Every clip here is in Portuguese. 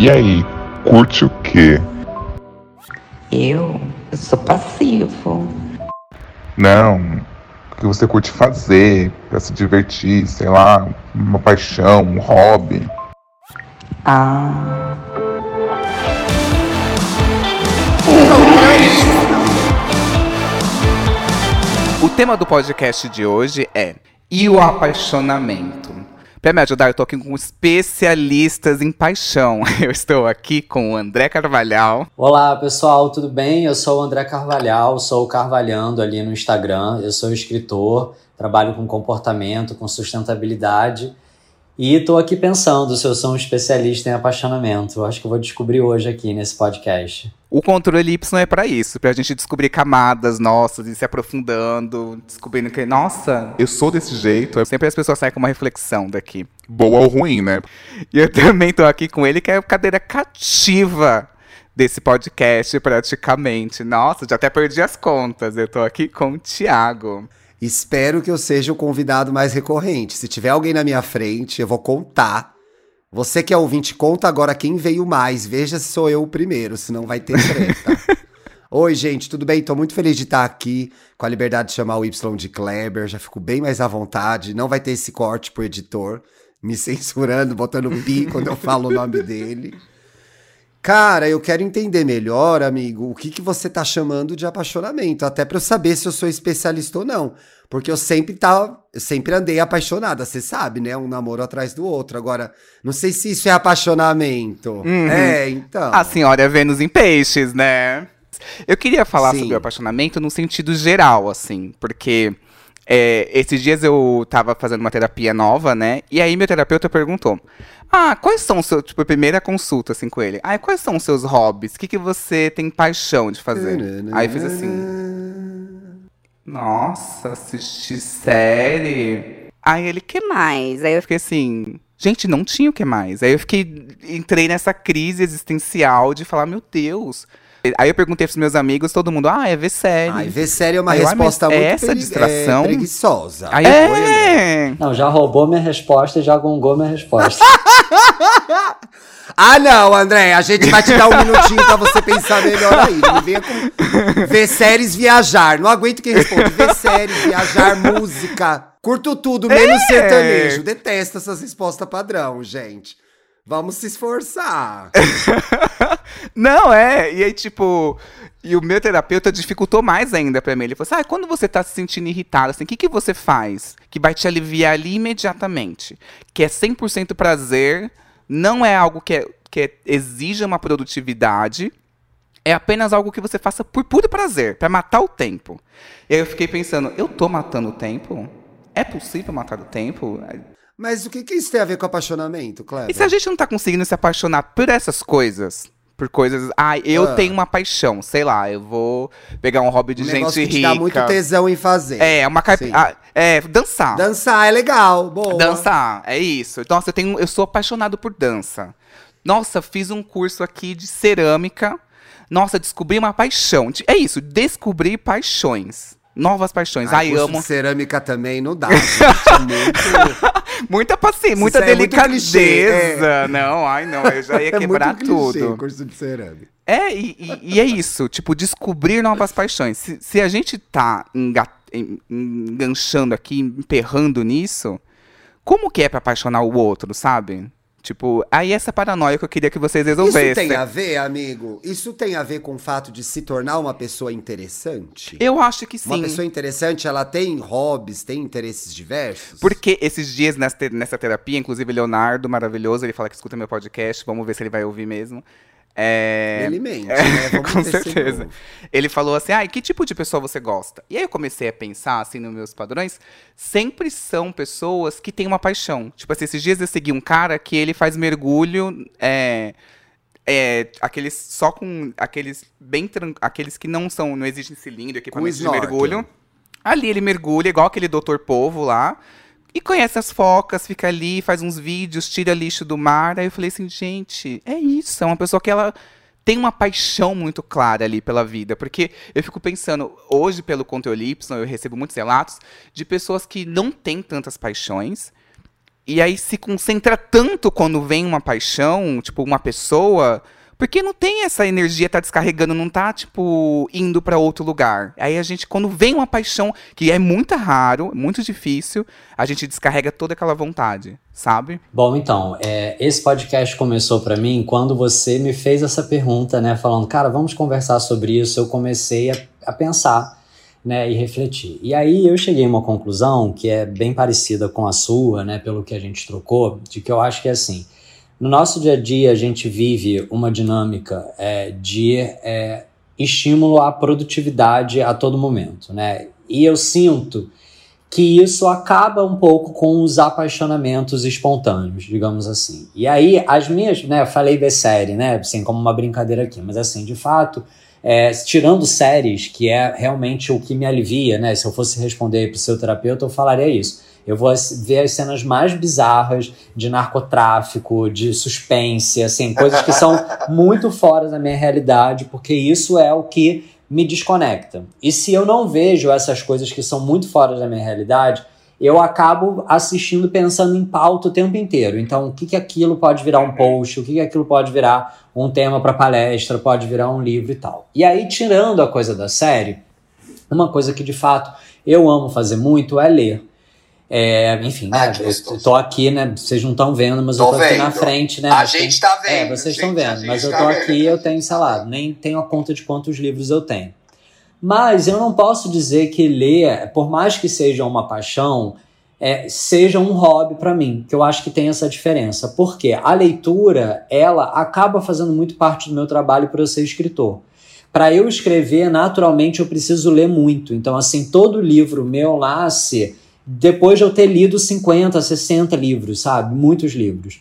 E aí, curte o quê? Eu? Eu sou passivo. Não, o que você curte fazer pra se divertir, sei lá, uma paixão, um hobby. Ah. O tema do podcast de hoje é E o apaixonamento? Para me ajudar, eu tô aqui com especialistas em paixão. Eu estou aqui com o André Carvalhal. Olá, pessoal, tudo bem? Eu sou o André Carvalhal, sou o Carvalhando ali no Instagram. Eu sou escritor, trabalho com comportamento, com sustentabilidade. E estou aqui pensando se eu sou um especialista em apaixonamento. Acho que eu vou descobrir hoje aqui nesse podcast. O controle Y é para isso, pra gente descobrir camadas nossas e se aprofundando, descobrindo que, nossa, eu sou desse jeito. Sempre as pessoas saem com uma reflexão daqui. Boa ou ruim, né? E eu também tô aqui com ele, que é a cadeira cativa desse podcast, praticamente. Nossa, já até perdi as contas. Eu tô aqui com o Thiago. Espero que eu seja o convidado mais recorrente. Se tiver alguém na minha frente, eu vou contar. Você que é ouvinte, conta agora quem veio mais. Veja se sou eu o primeiro, senão vai ter treta. Oi, gente, tudo bem? Tô muito feliz de estar aqui com a liberdade de chamar o Y de Kleber. Já fico bem mais à vontade. Não vai ter esse corte pro editor me censurando, botando pi quando eu falo o nome dele. Cara, eu quero entender melhor, amigo, o que, que você tá chamando de apaixonamento, até para eu saber se eu sou especialista ou não. Porque eu sempre tá, eu sempre andei apaixonada, você sabe, né? Um namoro atrás do outro. Agora, não sei se isso é apaixonamento. Uhum. É, então. A senhora é Vênus em peixes, né? Eu queria falar Sim. sobre o apaixonamento no sentido geral, assim, porque é, esses dias eu tava fazendo uma terapia nova, né? E aí meu terapeuta perguntou: Ah, quais são os seus. Tipo, a primeira consulta, assim, com ele. Ah, quais são os seus hobbies? O que, que você tem paixão de fazer? aí eu fiz assim. Nossa, assistir série. Aí ele, que mais? Aí eu fiquei assim. Gente, não tinha o que mais. Aí eu fiquei. Entrei nessa crise existencial de falar, meu Deus. Aí eu perguntei pros meus amigos, todo mundo, ah, é ver série. Ai, ver série é uma Aí eu, ah, resposta muito essa pregui- distração? é, preguiçosa. Aí eu, é. Não, já roubou minha resposta e já gongou minha resposta. Ah, não, André, a gente vai te dar um minutinho pra você pensar melhor aí. Não venha com ver séries, viajar. Não aguento quem responde. Ver séries, viajar, música. Curto tudo, menos É. sertanejo. Detesto essas respostas padrão, gente. Vamos se esforçar. Não, é. E aí, tipo. E o meu terapeuta dificultou mais ainda pra mim. Ele falou assim: ah, quando você tá se sentindo irritado, assim, o que, que você faz? Que vai te aliviar ali imediatamente. Que é 100% prazer, não é algo que, é, que é- exija uma produtividade. É apenas algo que você faça por puro prazer, pra matar o tempo. E aí eu fiquei pensando: eu tô matando o tempo? É possível matar o tempo? Mas o que, que isso tem a ver com apaixonamento, Cleber? E se a gente não tá conseguindo se apaixonar por essas coisas? Por coisas. Ah, eu Ah. tenho uma paixão, sei lá, eu vou pegar um hobby de um gente que rica. dá muito tesão em fazer. É, uma. Sim. ah, É, dançar. Dançar é legal, boa. Dançar, é isso. Nossa, eu, tenho, eu sou apaixonado por dança. Nossa, fiz um curso aqui de cerâmica. Nossa, descobri uma paixão. É isso, descobrir paixões. Novas paixões. Ai, curso amo. cerâmica também não dá, gente. É muito... Muita paciência, muita é delicadeza. é. Não, ai não, eu já ia É quebrar clichê, tudo. curso de cerâmica. É, e, e- e é isso, tipo, descobrir novas paixões. Se, se a gente tá enga- en- enganchando aqui, emperrando nisso, como que é pra apaixonar o outro, sabe? Tipo, aí essa paranoia que eu queria que vocês Isso resolvessem. tem a ver, amigo? Isso tem a ver com o fato de se tornar uma pessoa interessante? Eu acho que Uma sim. pessoa interessante, ela tem hobbies, tem interesses diversos? Porque esses dias nessa terapia, inclusive Leonardo, maravilhoso, ele fala que escuta meu podcast, vamos ver se ele vai ouvir mesmo. É... Ele mente, É, né? Com certeza. Ele falou assim: ah, que tipo de pessoa você gosta? E aí eu comecei a pensar, assim, nos meus padrões, sempre são pessoas que têm uma paixão. Tipo assim, esses dias eu segui um cara que ele faz mergulho. É, é, aqueles só com aqueles bem aqueles que não são não existe cilindro equipamento de mergulho ali ele mergulha igual aquele doutor povo lá e conhece as focas fica ali faz uns vídeos tira lixo do mar aí eu falei assim gente é isso é uma pessoa que ela tem uma paixão muito clara ali pela vida. Porque eu fico pensando, hoje, pelo Conteúdo Y, eu recebo muitos relatos de pessoas que não têm tantas paixões E aí se concentra tanto quando vem uma paixão, tipo, uma pessoa, porque não tem essa energia tá descarregando, não tá, tipo, indo para outro lugar. Aí a gente, quando vem uma paixão, que é muito raro, muito difícil, a gente descarrega toda aquela vontade, sabe? Bom, então, é, esse podcast começou para mim quando você me fez essa pergunta, né? Falando, cara, vamos conversar sobre isso. Eu comecei a, a pensar. Né, e refletir. E aí eu cheguei a uma conclusão que é bem parecida com a sua, né, pelo que a gente trocou, de que eu acho que é assim, no nosso dia a dia, a gente vive uma dinâmica é, de é, estímulo à produtividade a todo momento, né? E eu sinto que isso acaba um pouco com os apaixonamentos espontâneos, digamos assim. E aí, as minhas, né, falei da série, né, assim, como uma brincadeira aqui, mas assim, de fato, é, tirando séries, que é realmente o que me alivia, né, se eu fosse responder para o seu terapeuta, eu falaria isso eu vou ver as cenas mais bizarras de narcotráfico, de suspense, assim, coisas que são muito fora da minha realidade, porque isso é o que me desconecta. E se eu não vejo essas coisas que são muito fora da minha realidade, eu acabo assistindo pensando em pauta o tempo inteiro. Então, o que, que aquilo pode virar um post, o que, que aquilo pode virar um tema para palestra, pode virar um livro e tal. E aí, tirando a coisa da série, uma coisa que de fato eu amo fazer muito é ler. É, enfim, ah, né? Eu tô aqui, né? Vocês não estão vendo, mas tô eu tô aqui na frente, né? A gente tá vendo. É, vocês estão vendo, mas eu tá tô tá aqui, eu tenho, sei lá, nem tenho a conta de quantos livros eu tenho. Mas eu não posso dizer que ler, por mais que seja uma paixão, é, seja um hobby para mim, que eu acho que tem essa diferença. Porque a leitura, ela acaba fazendo muito parte do meu trabalho para eu ser escritor. Para eu escrever, naturalmente, eu preciso ler muito. Então, assim, todo livro meu nasce depois de eu ter lido 50, 60 livros, sabe? Muitos livros.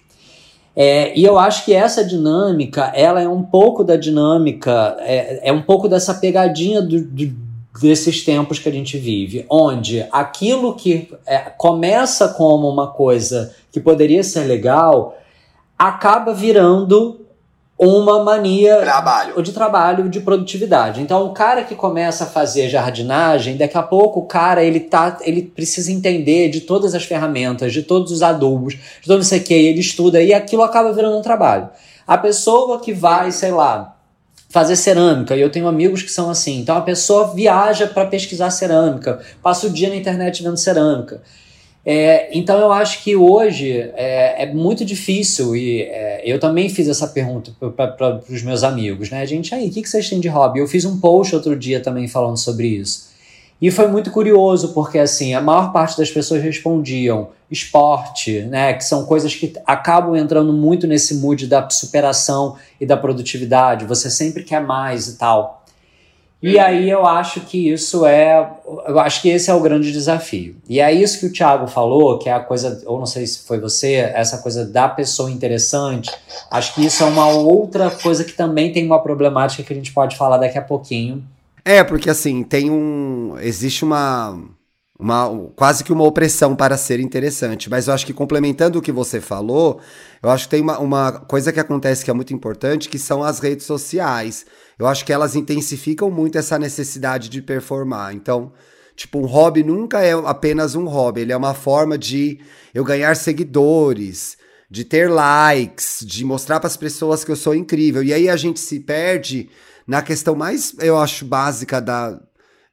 É, e eu acho que essa dinâmica, ela é um pouco da dinâmica, é, é um pouco dessa pegadinha do, do, desses tempos que a gente vive, onde aquilo que é, começa como uma coisa que poderia ser legal, acaba virando uma mania trabalho. de trabalho, de produtividade. Então, o cara que começa a fazer jardinagem, daqui a pouco o cara ele tá, ele precisa entender de todas as ferramentas, de todos os adubos, de todo isso aqui, ele estuda e aquilo acaba virando um trabalho. A pessoa que vai, sei lá, fazer cerâmica, e eu tenho amigos que são assim. Então a pessoa viaja para pesquisar cerâmica, passa o dia na internet vendo cerâmica. É, então eu acho que hoje é, é muito difícil, e é, eu também fiz essa pergunta para os meus amigos, né? Gente, aí, o que, que vocês têm de hobby? Eu fiz um post outro dia também falando sobre isso. E foi muito curioso, porque assim, a maior parte das pessoas respondiam esporte, né? Que são coisas que acabam entrando muito nesse mood da superação e da produtividade. Você sempre quer mais e tal. E aí eu acho que isso é, eu acho que esse é o grande desafio. E é isso que o Thiago falou, que é a coisa, ou não sei se foi você, essa coisa da pessoa interessante. Acho que isso é uma outra coisa que também tem uma problemática que a gente pode falar daqui a pouquinho. É, porque assim, tem um, existe uma uma, quase que uma opressão para ser interessante. Mas eu acho que complementando o que você falou, eu acho que tem uma, uma coisa que acontece que é muito importante, que são as redes sociais. Eu acho que elas intensificam muito essa necessidade de performar. Então, tipo, um hobby nunca é apenas um hobby, ele é uma forma de eu ganhar seguidores, de ter likes, de mostrar para as pessoas que eu sou incrível. E aí a gente se perde na questão mais, eu acho, básica da,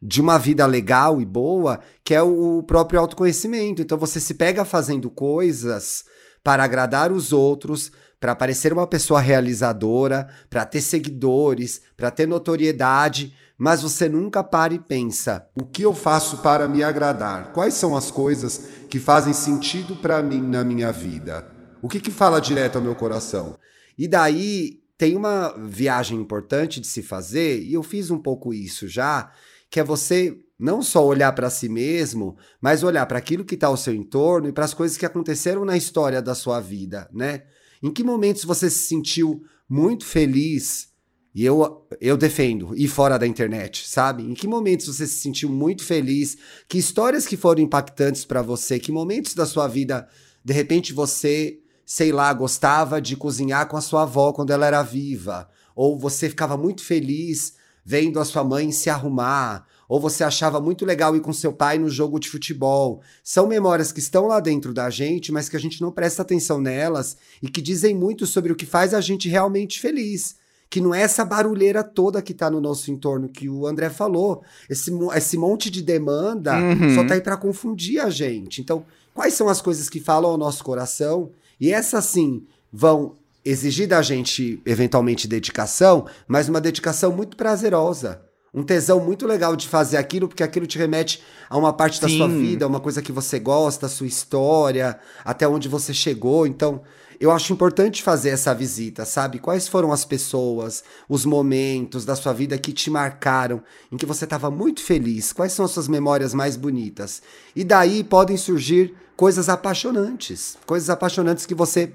de uma vida legal e boa, que é o próprio autoconhecimento. Então você se pega fazendo coisas para agradar os outros, para parecer uma pessoa realizadora, para ter seguidores, para ter notoriedade, mas você nunca para e pensa: o que eu faço para me agradar? Quais são as coisas que fazem sentido para mim na minha vida? O que, que fala direto ao meu coração? E daí tem uma viagem importante de se fazer, e eu fiz um pouco isso já, que é você não só olhar para si mesmo, mas olhar para aquilo que está ao seu entorno e para as coisas que aconteceram na história da sua vida, né? Em que momentos você se sentiu muito feliz? E eu, eu defendo, e fora da internet, sabe? Em que momentos você se sentiu muito feliz? Que histórias que foram impactantes para você? Que momentos da sua vida, de repente, você, sei lá, gostava de cozinhar com a sua avó quando ela era viva? Ou você ficava muito feliz vendo a sua mãe se arrumar, ou você achava muito legal ir com seu pai no jogo de futebol. São memórias que estão lá dentro da gente, mas que a gente não presta atenção nelas e que dizem muito sobre o que faz a gente realmente feliz. Que não é essa barulheira toda que tá no nosso entorno que o André falou. Esse, esse monte de demanda Uhum. só tá aí pra confundir a gente. Então, quais são as coisas que falam ao nosso coração? E essas sim vão exigir da gente, eventualmente, dedicação, mas uma dedicação muito prazerosa. Um tesão muito legal de fazer aquilo, porque aquilo te remete a uma parte da sua Sim. vida, uma coisa que você gosta, a sua história, até onde você chegou. Então, eu acho importante fazer essa visita, sabe? Quais foram as pessoas, os momentos da sua vida que te marcaram, em que você estava muito feliz? Quais são as suas memórias mais bonitas? E daí podem surgir coisas apaixonantes, coisas apaixonantes que você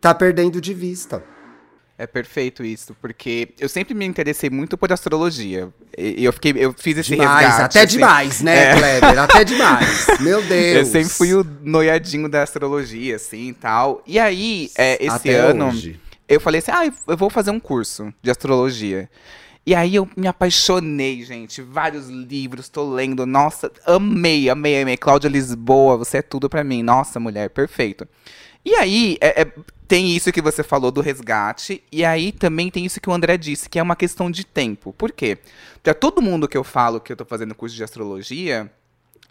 tá perdendo de vista. É perfeito isso, porque eu sempre me interessei muito por astrologia. E eu fiquei, eu fiz esse Demais, resgate. até assim. demais, né, Kleber? Até demais. Meu Deus. Eu sempre fui o noiadinho da astrologia, assim e tal. E aí, é, esse Até ano, hoje. eu falei assim: ah, eu vou fazer um curso de astrologia. E aí eu me apaixonei, gente. Vários livros, tô lendo. Nossa, amei, amei, amei. Cláudia Lisboa, você é tudo pra mim. Nossa, mulher, perfeito. E aí, é- é- tem isso que você falou do resgate. E aí também tem isso que o André disse, que é uma questão de tempo. Por quê? Pra todo mundo que eu falo que eu tô fazendo curso de astrologia,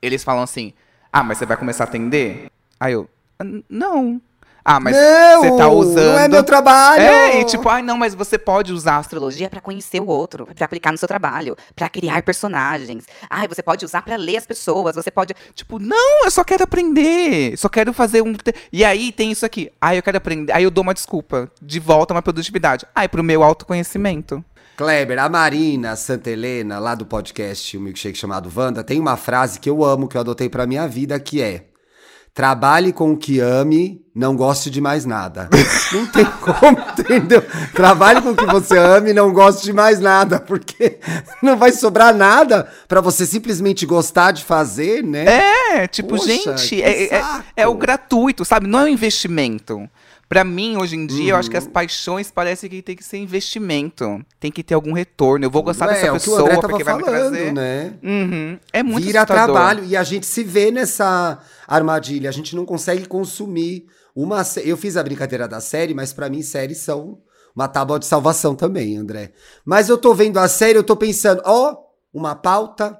eles falam assim: ah, mas você vai começar a atender? Aí eu, "N- não. Ah, mas não, você tá usando. Não é meu trabalho. É, e tipo, ai não, mas você pode usar a astrologia para conhecer o outro, para aplicar no seu trabalho, para criar personagens. Ai, você pode usar para ler as pessoas, você pode. Tipo, não, eu só quero aprender. Só quero fazer um. E aí tem isso aqui. Aí eu quero aprender. Aí eu dou uma desculpa. De volta a uma produtividade. Ai, pro meu autoconhecimento. Kleber, a Marina Santa Helena, lá do podcast O Milkshake chamado Wanda, tem uma frase que eu amo, que eu adotei pra minha vida, que é Trabalhe com o que ame, não goste de mais nada. Não tem como, entendeu? Trabalhe com o que você ame, não goste de mais nada, porque não vai sobrar nada pra você simplesmente gostar de fazer, né? É, tipo, Poxa, gente, é, é- saco. é o gratuito, sabe? Não é um investimento. Pra mim, hoje em dia, eu acho que Uhum. as paixões parecem que tem que ser investimento. Tem que ter algum retorno. Eu vou gostar é, dessa é o que o pessoa André tava porque vai me falando, trazer. né? Uhum. É muito vira assustador. trabalho e a gente se vê nessa armadilha. A gente não consegue consumir uma. Eu fiz a brincadeira da série, mas pra mim séries são uma tábua de salvação também, André. Mas eu tô vendo a série, eu tô pensando, ó, uma pauta.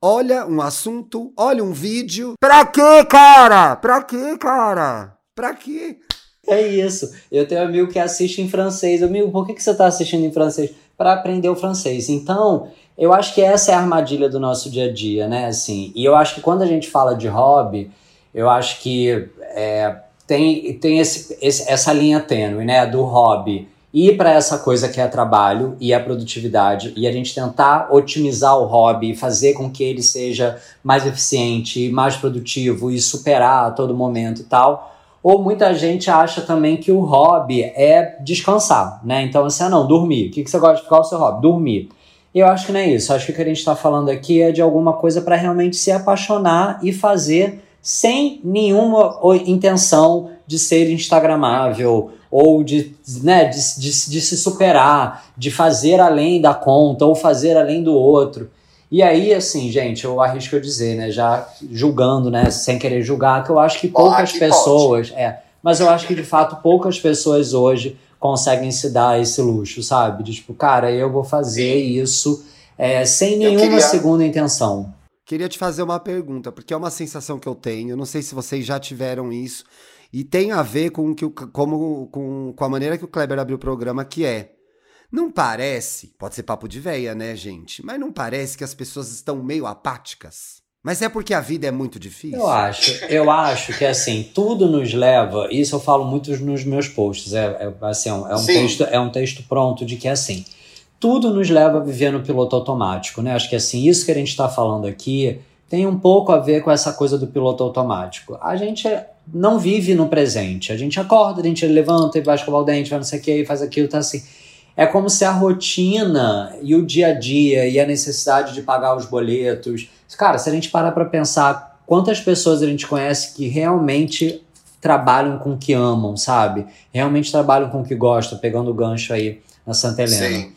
Olha um assunto, olha um vídeo. Pra quê, cara? Pra quê, cara? Pra quê? É isso. Eu tenho um amigo que assiste em francês. Amigo, por que, que você está assistindo em francês? Para aprender o francês. Então, eu acho que essa é a armadilha do nosso dia a dia, né? Assim, e eu acho que quando a gente fala de hobby, eu acho que é, tem, tem esse, esse- essa linha tênue, né? Do hobby ir para essa coisa que é trabalho e a produtividade e a gente tentar otimizar o hobby fazer com que ele seja mais eficiente, mais produtivo e superar a todo momento e tal. Ou muita gente acha também que o hobby é descansar, né? Então, assim, ah, não, dormir. O que, que você gosta de qual é o seu hobby? Dormir. Eu acho que não é isso. Acho que o que a gente está falando aqui é de alguma coisa para realmente se apaixonar e fazer sem nenhuma intenção de ser instagramável ou de, né, de, de, de se superar, de fazer além da conta ou fazer além do outro. E aí, assim, gente, eu arrisco eu dizer, né, já julgando, né, sem querer julgar, que eu acho que poucas pessoas, é, mas eu acho que de fato poucas pessoas hoje conseguem se dar esse luxo, sabe? De tipo, cara, eu vou fazer isso é, sem nenhuma queria- segunda intenção. Queria te fazer uma pergunta, porque é uma sensação que eu tenho. Não sei se vocês já tiveram isso. E tem a ver com, que como, com, com a maneira que o Kleber abriu o programa, que é. Não parece, pode ser papo de véia, né, gente? Mas não parece que as pessoas estão meio apáticas. Mas é porque a vida é muito difícil. Eu acho, eu acho que assim, tudo nos leva, isso eu falo muito nos meus posts, é, é, assim, é um, é Sim. texto, é um texto pronto de que assim, tudo nos leva a viver no piloto automático, né? Acho que assim, isso que a gente está falando aqui tem um pouco a ver com essa coisa do piloto automático. A gente não vive no presente, a gente acorda, a gente levanta e vai escovar o dente, vai não sei o que, faz aquilo, tá assim. É como se a rotina e o dia a dia e a necessidade de pagar os boletos. Cara, se a gente parar para pensar quantas pessoas a gente conhece que realmente trabalham com o que amam, sabe? Realmente trabalham com o que gostam, pegando o gancho aí na Santa Helena. Sim.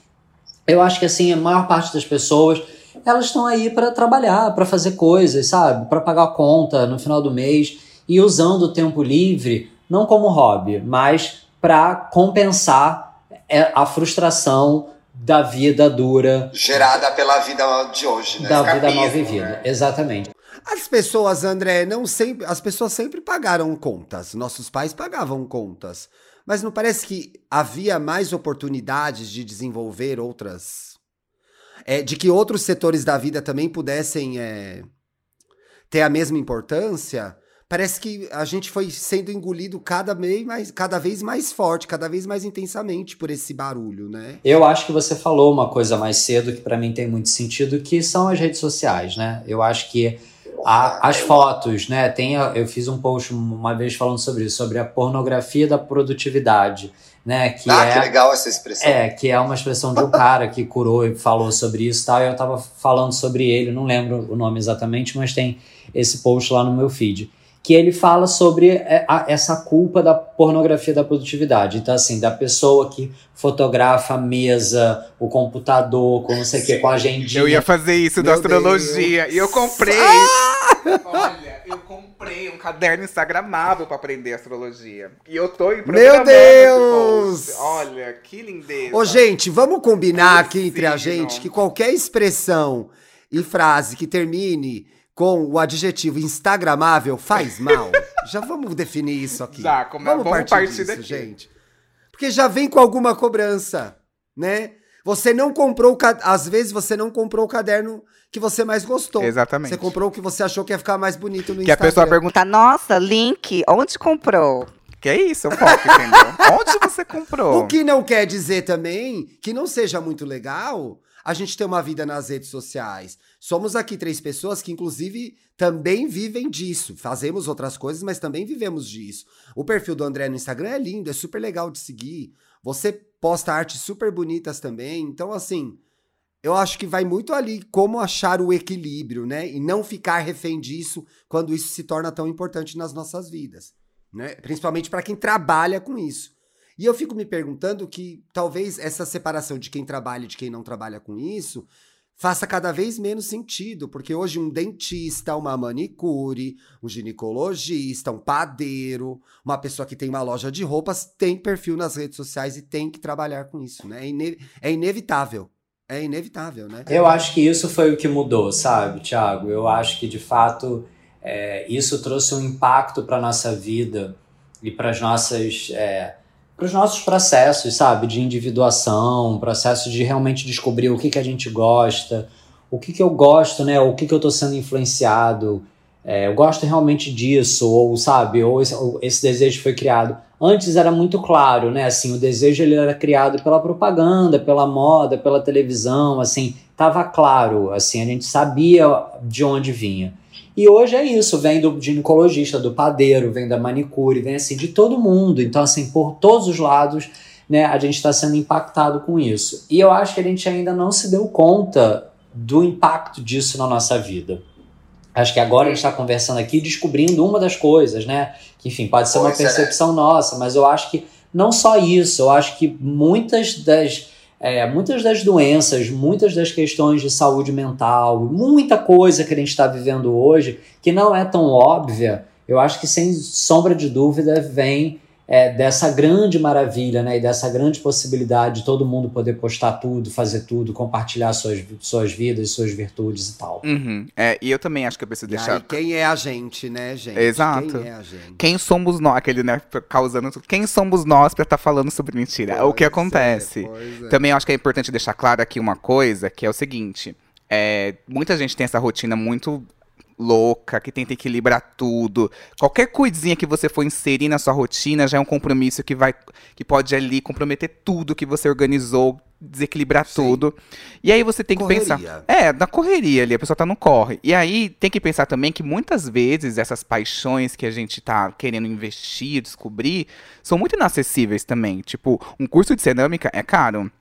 Eu acho que assim, a maior parte das pessoas, elas estão aí para trabalhar, para fazer coisas, sabe? Para pagar a conta no final do mês e usando o tempo livre não como hobby, mas para compensar é, a frustração da vida dura. Gerada pela vida de hoje, né? Da vida mal vivida, né? exatamente. As pessoas, André, não sempre. As pessoas sempre pagaram contas. Nossos pais pagavam contas. Mas não parece que havia mais oportunidades de desenvolver outras. É, de que outros setores da vida também pudessem é, ter a mesma importância? Parece que a gente foi sendo engolido cada vez, mais, cada vez mais forte, cada vez mais intensamente por esse barulho, né? Eu acho que você falou uma coisa mais cedo que para mim tem muito sentido, que são as redes sociais, né? Eu acho que a, as fotos, né? Tem, eu fiz um post uma vez falando sobre isso, sobre a pornografia da produtividade, né? Que ah, é, que legal essa expressão. É, que é uma expressão de um cara que curou e falou sobre isso e tal. E eu tava falando sobre ele, não lembro o nome exatamente, mas tem esse post lá no meu feed que ele fala sobre é, essa culpa da pornografia da produtividade. Então, assim, da pessoa que fotografa a mesa, o computador, com não sei o que, com a agendinha. Eu ia fazer isso da astrologia Deus. e eu comprei. Ah! Olha, eu comprei um caderno instagramável para aprender astrologia. E eu tô em Meu Deus! Olha, que lindeza. Ô, gente, vamos combinar aqui entre a gente que qualquer expressão e frase que termine com o adjetivo instagramável faz mal? já vamos definir isso aqui. Já, como, vamos, vamos partir, partir disso, daqui. gente. Porque já vem com alguma cobrança, né? Você não comprou, às vezes você não comprou o caderno que você mais gostou. Exatamente. Você comprou o que você achou que ia ficar mais bonito no que Instagram. Que a pessoa pergunta, nossa, link, onde comprou? Que é isso, eu foco, entendeu? onde você comprou? O que não quer dizer também que não seja muito legal a gente ter uma vida nas redes sociais. Somos aqui três pessoas que, inclusive, também vivem disso. Fazemos outras coisas, mas também vivemos disso. O perfil do André no Instagram é lindo, é super legal de seguir. Você posta artes super bonitas também. Então, assim, eu acho que vai muito ali como achar o equilíbrio, né? E não ficar refém disso quando isso se torna tão importante nas nossas vidas. Né? Principalmente para quem trabalha com isso. E eu fico me perguntando que talvez essa separação de quem trabalha e de quem não trabalha com isso faça cada vez menos sentido, porque hoje um dentista, uma manicure, um ginecologista, um padeiro, uma pessoa que tem uma loja de roupas tem perfil nas redes sociais e tem que trabalhar com isso, né? É, ine é inevitável. É inevitável, né? Eu acho que isso foi o que mudou, sabe, Thiago? Eu acho que de fato é, isso trouxe um impacto para nossa vida e para as nossas é, para os nossos processos, sabe? De individuação, processo de realmente descobrir o que, que a gente gosta, o que, que eu gosto, né? O que, que eu estou sendo influenciado. É, eu gosto realmente disso, ou sabe, ou esse, ou esse, desejo foi criado. Antes era muito claro, né? Assim, o desejo ele era criado pela propaganda, pela moda, pela televisão, assim, tava claro, assim, a gente sabia de onde vinha. E hoje é isso, vem do ginecologista, do padeiro, vem da manicure, vem assim de todo mundo. Então, assim, por todos os lados, né, a gente está sendo impactado com isso. E eu acho que a gente ainda não se deu conta do impacto disso na nossa vida. Acho que agora a gente está conversando aqui descobrindo uma das coisas, né? Que, enfim, pode ser uma é. percepção nossa, mas eu acho que não só isso, eu acho que muitas das é, muitas das doenças, muitas das questões de saúde mental, muita coisa que a gente está vivendo hoje que não é tão óbvia, eu acho que sem sombra de dúvida vem é, dessa grande maravilha, né, e dessa grande possibilidade de todo mundo poder postar tudo, fazer tudo, compartilhar suas, suas vidas, suas virtudes e tal. Uhum. É, e eu também acho que eu preciso deixar. Aí, quem é a gente, né, gente? Exato. Quem é a gente? Quem somos nós? Aquele, né, causando. Quem somos nós para estar tá falando sobre mentira? Pois é o que acontece. É, é. Também acho que é importante deixar claro aqui uma coisa, que é o seguinte. É, muita gente tem essa rotina muito louca, que tenta equilibrar tudo. Qualquer coisinha que você for inserir na sua rotina já é um compromisso que vai que pode ali comprometer tudo que você organizou, desequilibrar Sim. tudo. E aí você tem que correria. pensar, é, na correria ali, a pessoa tá no corre. E aí tem que pensar também que muitas vezes essas paixões que a gente tá querendo investir, descobrir, são muito inacessíveis também. Tipo, um curso de cerâmica é caro.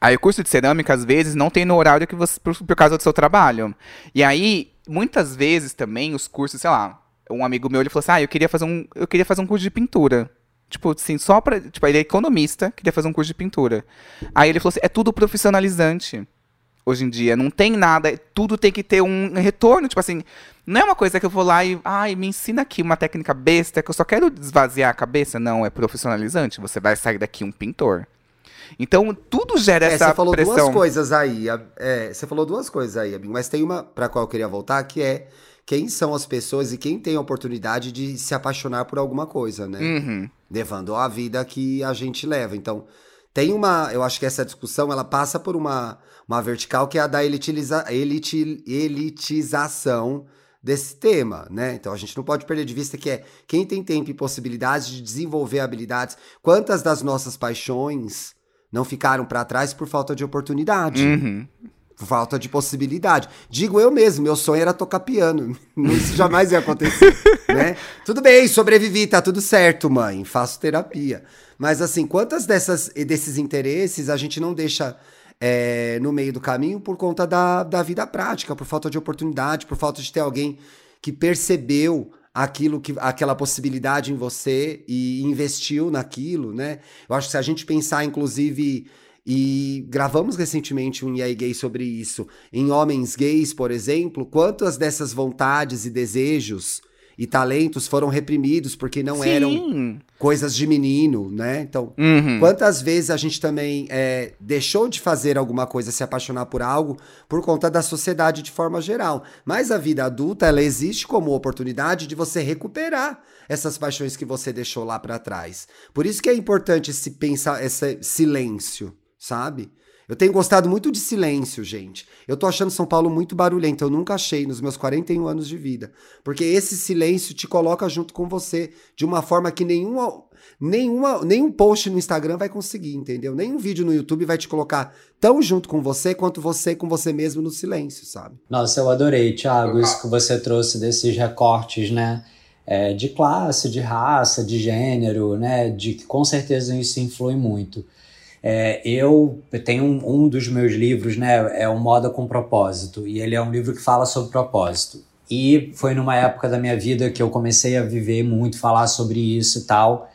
Aí o curso de cerâmica, às vezes, não tem no horário que você. Por, por causa do seu trabalho. E aí, muitas vezes também, os cursos, sei lá, um amigo meu ele falou assim: Ah, eu queria fazer um. Eu queria fazer um curso de pintura. Tipo, assim, só pra. Tipo, ele é economista, queria fazer um curso de pintura. Aí ele falou assim: é tudo profissionalizante. hoje em dia. Não tem nada, tudo tem que ter um retorno. Tipo assim, não é uma coisa que eu vou lá e, ai, me ensina aqui uma técnica besta que eu só quero desvaziar a cabeça. Não, é profissionalizante. Você vai sair daqui um pintor. Então, tudo gera É, essa você falou pressão. duas coisas aí. é, você falou duas coisas aí, amigo. Mas tem uma pra qual eu queria voltar, que é quem são as pessoas e quem tem a oportunidade de se apaixonar por alguma coisa, né? Uhum. levando a vida que a gente leva. Então, tem uma. Eu acho que essa discussão ela passa por uma, uma vertical que é a da elitiliza, eliti, elitização desse tema, né? Então a gente não pode perder de vista que é quem tem tempo e possibilidades de desenvolver habilidades. Quantas das nossas paixões não ficaram para trás por falta de oportunidade? Uhum. Falta de possibilidade. Digo eu mesmo, meu sonho era tocar piano. Isso jamais ia acontecer, né? Tudo bem, sobrevivi, tá tudo certo, mãe. Faço terapia. Mas assim, quantas dessas, desses interesses a gente não deixa é, no meio do caminho por conta da, da vida prática, por falta de oportunidade, por falta de ter alguém que percebeu aquilo que aquela possibilidade em você e investiu naquilo, né? Eu acho que se a gente pensar, inclusive, e gravamos recentemente um EA Gay sobre isso, em homens gays, por exemplo, quantas dessas vontades e desejos e talentos foram reprimidos porque não eram Sim. Coisas de menino, né? Então, Uhum. Quantas vezes a gente também é, deixou de fazer alguma coisa, se apaixonar por algo, por conta da sociedade de forma geral. Mas a vida adulta, ela existe como oportunidade de você recuperar essas paixões que você deixou lá pra trás. Por isso que é importante esse pensar, esse silêncio, sabe? Eu tenho gostado muito de silêncio, gente. Eu tô achando São Paulo muito barulhento. Eu nunca achei nos meus 41 anos de vida. Porque esse silêncio te coloca junto com você de uma forma que nenhuma, nenhuma, nenhum post no Instagram vai conseguir, entendeu? Nenhum vídeo no YouTube vai te colocar tão junto com você quanto você com você mesmo no silêncio, sabe? Nossa, eu adorei, Thiago, isso que você trouxe desses recortes, né? É, de classe, de raça, de gênero, né? De que com certeza isso influi muito. É, eu tenho um, um dos meus livros, né? É o Moda com Propósito, e ele é um livro que fala sobre propósito. E foi numa época da minha vida que eu comecei a viver muito, falar sobre isso e tal.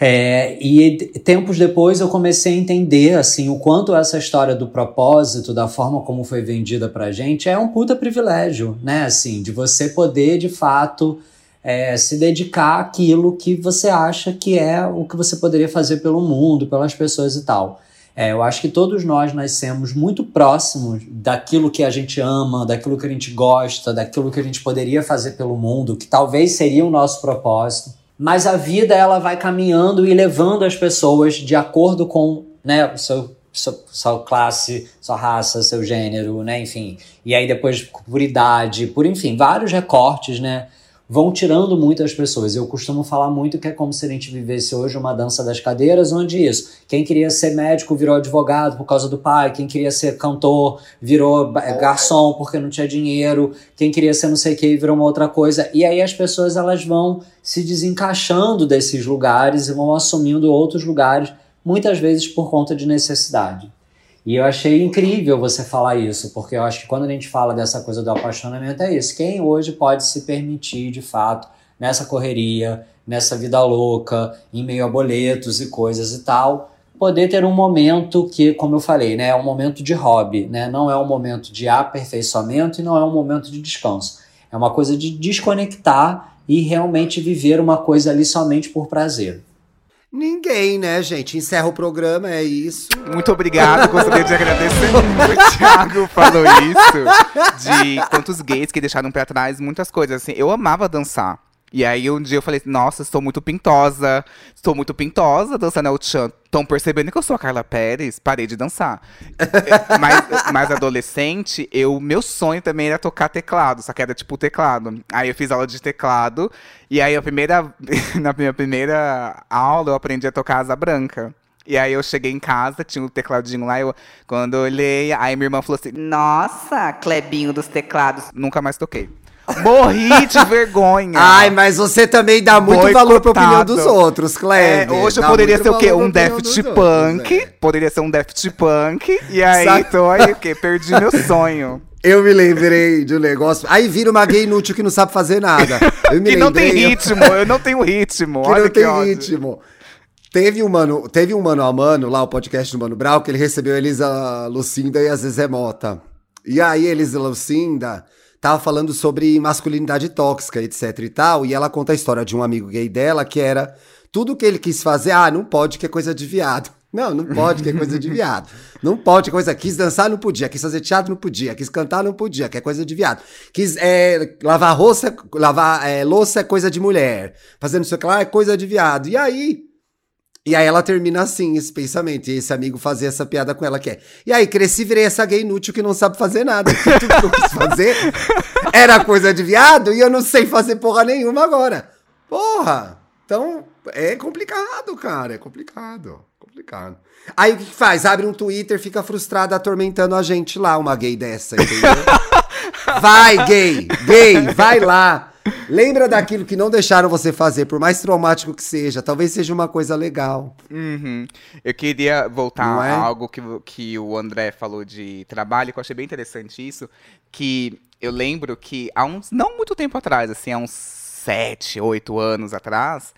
É, e tempos depois eu comecei a entender assim o quanto essa história do propósito, da forma como foi vendida pra gente, é um puta privilégio, né? Assim, de você poder de fato é, se dedicar àquilo que você acha que é o que você poderia fazer pelo mundo, pelas pessoas e tal. É, eu acho que todos nós nascemos muito próximos daquilo que a gente ama, daquilo que a gente gosta, daquilo que a gente poderia fazer pelo mundo, que talvez seria o nosso propósito. Mas a vida ela vai caminhando e levando as pessoas de acordo com né, seu, seu, sua classe, sua raça, seu gênero, né, enfim. E aí depois por idade, por enfim, vários recortes, né? Vão tirando muitas pessoas. Eu costumo falar muito que é como se a gente vivesse hoje uma dança das cadeiras, onde isso, quem queria ser médico virou advogado por causa do pai, quem queria ser cantor virou garçom porque não tinha dinheiro, quem queria ser não sei o que virou uma outra coisa. E aí as pessoas elas vão se desencaixando desses lugares e vão assumindo outros lugares, muitas vezes por conta de necessidade. E eu achei incrível você falar isso, porque eu acho que quando a gente fala dessa coisa do apaixonamento é isso. Quem hoje pode se permitir, de fato, nessa correria, nessa vida louca, em meio a boletos e coisas e tal, poder ter um momento que, como eu falei, né, é um momento de hobby, né? Não é um momento de aperfeiçoamento e não é um momento de descanso. É uma coisa de desconectar e realmente viver uma coisa ali somente por prazer. Ninguém, né, gente? Encerra o programa, é isso. Muito obrigado, gostaria de agradecer. O Thiago falou isso, de quantos gays que deixaram pra trás muitas coisas. Assim, eu amava dançar. E aí um dia eu falei, nossa, estou muito pintosa, estou muito pintosa dançando El Chan. Estão percebendo que eu sou a Carla Pérez? Parei de dançar. mas, mas adolescente, eu, meu sonho também era tocar teclado, só que era tipo teclado. Aí eu fiz aula de teclado, e aí a primeira, na minha primeira aula eu aprendi a tocar asa branca. E aí eu cheguei em casa, tinha um tecladinho lá, eu, quando eu olhei, aí minha irmã falou assim, Nossa, Clebinho dos teclados. nunca mais toquei. Morri de vergonha. Ai, mas você também dá muito valor pra opinião Boicotado. dos outros, É, Kleber. hoje eu Dá poderia ser o quê? Um Daft Punk. outros, é. Poderia ser um Daft Punk. E aí, Sabe? tô aí, o quê? Perdi meu sonho. Eu me lembrei de um negócio. Aí vira uma gay inútil que não sabe fazer nada. Eu me que não tem ritmo, eu não tenho ritmo. Que Olha não que tem ódio. ritmo. Teve um mano, teve um mano a mano lá, o podcast do Mano Brau, que ele recebeu a Elisa Lucinda e a Zezé Mota. E aí, Elisa Lucinda tava falando sobre masculinidade tóxica, etc e tal, e ela conta a história de um amigo gay dela que era tudo que ele quis fazer, ah, não pode, que é coisa de viado. Não, não pode, que é coisa de viado. Não pode, que é coisa. Quis dançar, não podia. Quis fazer teatro, não podia. Quis cantar, não podia, que é coisa de viado. Quis é, lavar, roça, lavar é, louça é coisa de mulher. Fazendo isso lá é coisa de viado. E aí, e aí ela termina assim, esse pensamento. E esse amigo fazia essa piada com ela que é. E aí, cresci, virei essa gay inútil que não sabe fazer nada. Porque tudo que eu quis fazer era coisa de viado e eu não sei fazer porra nenhuma agora. Porra! Então, é complicado, cara. É complicado. Complicado. Aí o que, que faz? Abre um Twitter, fica frustrada, atormentando a gente lá, uma gay dessa, entendeu? vai, gay! Gay, vai lá! Lembra daquilo que não deixaram você fazer, por mais traumático que seja. Talvez seja uma coisa legal. Uhum. Eu queria voltar é? a algo que, que o André falou de trabalho, que eu achei bem interessante isso. Que eu lembro que há uns. Não muito tempo atrás, assim, há uns sete, oito anos atrás.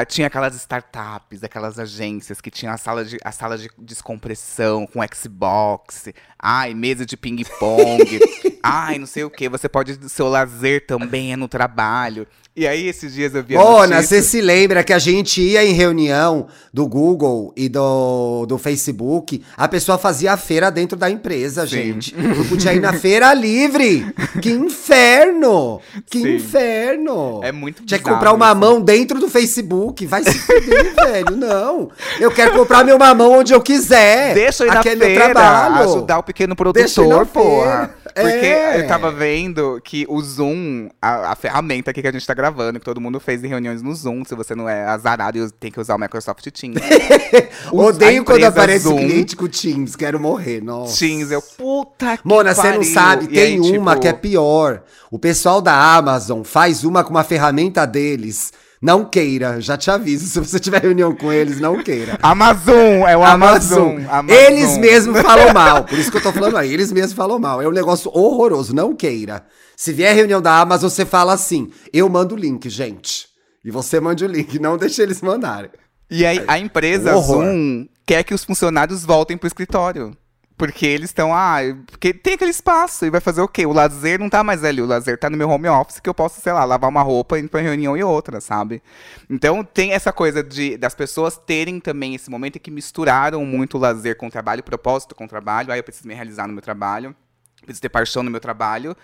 Ah, Tinha aquelas startups, aquelas agências que tinham a sala de, a sala de descompressão com Xbox, ai, mesa de ping-pong, ai, não sei o que. Você pode. Seu lazer também é no trabalho. E aí, esses dias eu vi a notícia- você se lembra que a gente ia em reunião do Google e do, do Facebook, a pessoa fazia a feira dentro da empresa, Sim. gente. Não podia ir na feira livre. Que inferno! Que Sim. inferno! É muito Tinha que bizarro comprar um isso. mamão dentro do Facebook. Vai se fuder, velho. Não. Eu quero comprar meu mamão onde eu quiser. Deixa eu ir Aqui na é meu feira, trabalho. ajudar o pequeno eu produtor, porra. feira. Porque É. eu tava vendo que o Zoom, a, a ferramenta aqui que a gente tá gravando, que todo mundo fez em reuniões no Zoom, se você não é azarado, e tem que usar o Microsoft Teams. Os- Odeio quando aparece Zoom, cliente com Teams. Quero morrer, nossa. Teams, eu, puta que Mona, você não sabe, E tem aí, uma tipo, que é pior. O pessoal da Amazon faz uma com uma ferramenta deles. Não queira, já te aviso. Se você tiver reunião com eles, não queira. Amazon, é o Amazon. Amazon. Eles mesmos falam mal. Por isso que eu tô falando aí. Eles mesmos falam mal. É um negócio horroroso. Não queira. Se vier reunião da Amazon, você fala assim: eu mando o link, gente. E você mande o link. Não deixe eles mandarem. E aí, a empresa Horror. Zoom quer que os funcionários voltem pro escritório. Porque eles estão, ah, porque tem aquele espaço e vai fazer o quê? O lazer não tá mais ali, o lazer tá no meu home office que eu posso, sei lá, lavar uma roupa, ir pra reunião e outra, sabe? Então tem essa coisa de das pessoas terem também esse momento em que misturaram muito o lazer com o trabalho, o propósito com o trabalho. Ah, eu preciso me realizar no meu trabalho, preciso ter paixão no meu trabalho.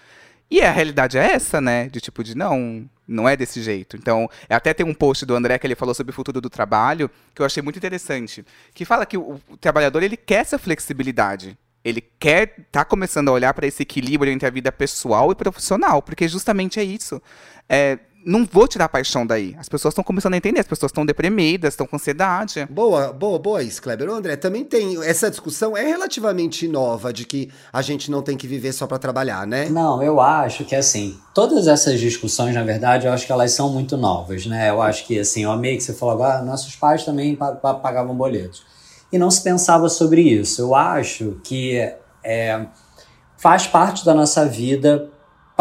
E a realidade é essa, né? De tipo, de não, não é desse jeito. Então, até tem um post do André que ele falou sobre o futuro do trabalho, que eu achei muito interessante. Que fala que o, o trabalhador, ele quer essa flexibilidade. Ele quer, tá começando a olhar para esse equilíbrio entre a vida pessoal e profissional, porque justamente é isso. É, não vou tirar a paixão daí. As pessoas estão começando a entender, as pessoas estão deprimidas, estão com ansiedade. Boa, boa, boa isso, Kleber. Ô, André, também tem. Essa discussão é relativamente nova de que a gente não tem que viver só pra trabalhar, né? Não, eu acho que assim, todas essas discussões, na verdade, eu acho que elas são muito novas, né? Eu acho que assim, eu amei que você falou agora, nossos pais também pa- pa- pagavam boletos. E não se pensava sobre isso. Eu acho que é, faz parte da nossa vida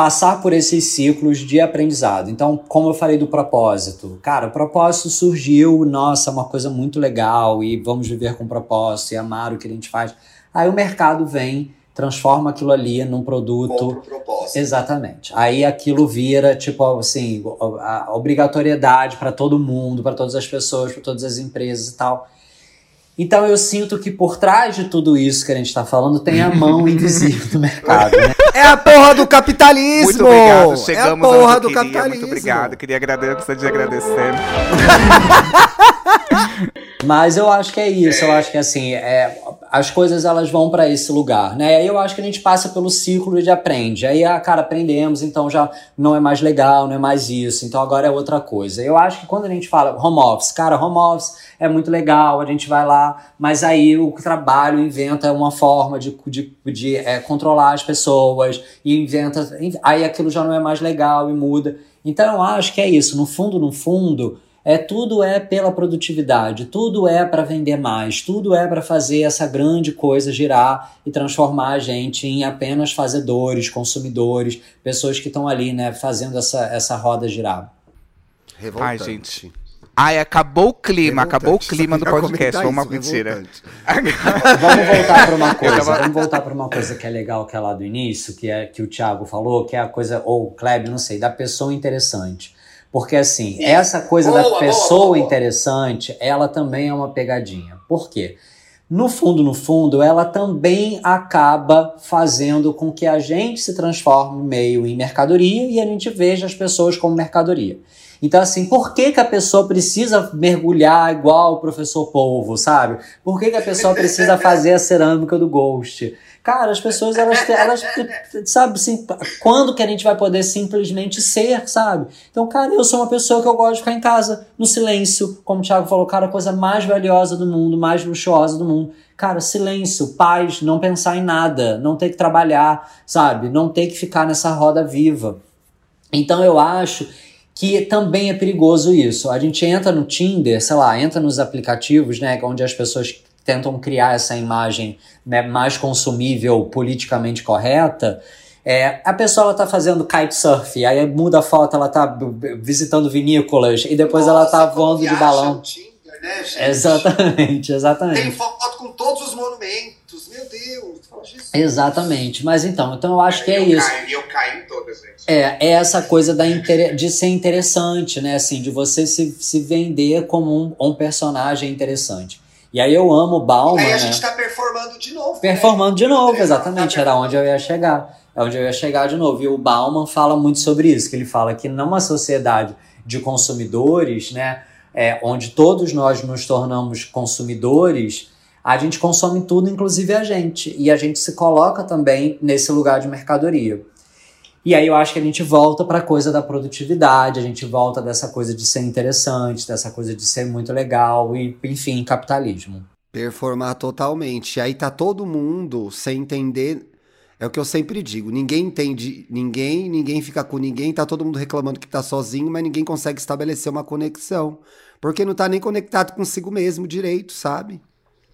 passar por esses ciclos de aprendizado. Então, como eu falei do propósito, cara, o propósito surgiu, nossa, uma coisa muito legal e vamos viver com propósito e amar o que a gente faz. Aí o mercado vem, transforma aquilo ali num produto propósito. Exatamente. Aí aquilo vira, tipo, assim, a obrigatoriedade para todo mundo, para todas as pessoas, para todas as empresas e tal. Então eu sinto que por trás de tudo isso que a gente está falando tem a mão invisível do mercado, né? É a porra do capitalismo! Muito obrigado, é a chegamos porra do queria. capitalismo! Muito obrigado, queria agradecer de agradecer. Mas eu acho que é isso, eu acho que assim, é, as coisas elas vão para esse lugar, né? Aí eu acho que a gente passa pelo ciclo de aprende. Aí, ah, cara, aprendemos, então já não é mais legal, não é mais isso, então agora é outra coisa. Eu acho que quando a gente fala home office, cara, home office é muito legal, a gente vai lá, mas aí o trabalho inventa uma forma de, de, de é, controlar as pessoas e inventa. Aí aquilo já não é mais legal e muda. Então eu acho que é isso, no fundo, no fundo. É tudo é pela produtividade, tudo é para vender mais, tudo é para fazer essa grande coisa girar e transformar a gente em apenas fazedores, consumidores, pessoas que estão ali, né, fazendo essa, essa roda girar. Revoltante. Ai, gente. Ai, acabou o clima, acabou o Revoltante. clima do podcast. Vamos isso, mentira. revoltante. Vamos voltar para uma coisa. tava- Vamos voltar para uma coisa que é legal que é lá do início, que é que o Thiago falou, que é a coisa ou o Kleber, não sei, da pessoa interessante. Porque assim, Sim. essa coisa Boa, da pessoa boa, boa. interessante, ela também é uma pegadinha. Por quê? No fundo, no fundo, ela também acaba fazendo com que a gente se transforme meio em mercadoria e a gente veja as pessoas como mercadoria. Então, assim, por que, que a pessoa precisa mergulhar igual o professor Polvo, sabe? Por que, que a pessoa precisa fazer a cerâmica do Ghost? Cara, as pessoas, elas, elas, sabe, assim, quando que a gente vai poder simplesmente ser, sabe? Então, cara, eu sou uma pessoa que eu gosto de ficar em casa, no silêncio, como o Thiago falou, cara, a coisa mais valiosa do mundo, mais luxuosa do mundo. Cara, silêncio, paz, não pensar em nada, não ter que trabalhar, sabe? Não ter que ficar nessa roda viva. Então, eu acho que também é perigoso isso. A gente entra no Tinder, sei lá, entra nos aplicativos, né, onde as pessoas tentam criar essa imagem né, mais consumível, politicamente correta. É, a pessoa ela tá fazendo kitesurf, aí muda a foto, ela tá b- visitando vinícolas e depois ela tá Nossa, como voando de balão. Tinder, né, gente? Exatamente, exatamente. Tem foto com todos os monumentos. Meu Deus. Jesus. Exatamente. Mas então, então eu acho que é eu isso. Caio, eu caio em todas, gente. É, é essa coisa da de ser interessante, né? Assim, de você se, se vender como um, um personagem interessante. E aí eu amo o Bauman, Aí a né? gente tá performando de novo. Performando de novo, É, exatamente. tá Era onde eu ia chegar. É onde eu ia chegar de novo. E o Bauman fala muito sobre isso, que ele fala que numa sociedade de consumidores, né? É, onde todos nós nos tornamos consumidores, a gente consome tudo, inclusive a gente. E a gente se coloca também nesse lugar de mercadoria. E aí eu acho que a gente volta para a coisa da produtividade, a gente volta dessa coisa de ser interessante, dessa coisa de ser muito legal e, enfim, capitalismo. Performar totalmente. Aí tá todo mundo sem entender. É o que eu sempre digo. Ninguém entende ninguém, ninguém fica com ninguém, tá todo mundo reclamando que tá sozinho, mas ninguém consegue estabelecer uma conexão. Porque não tá nem conectado consigo mesmo direito, sabe?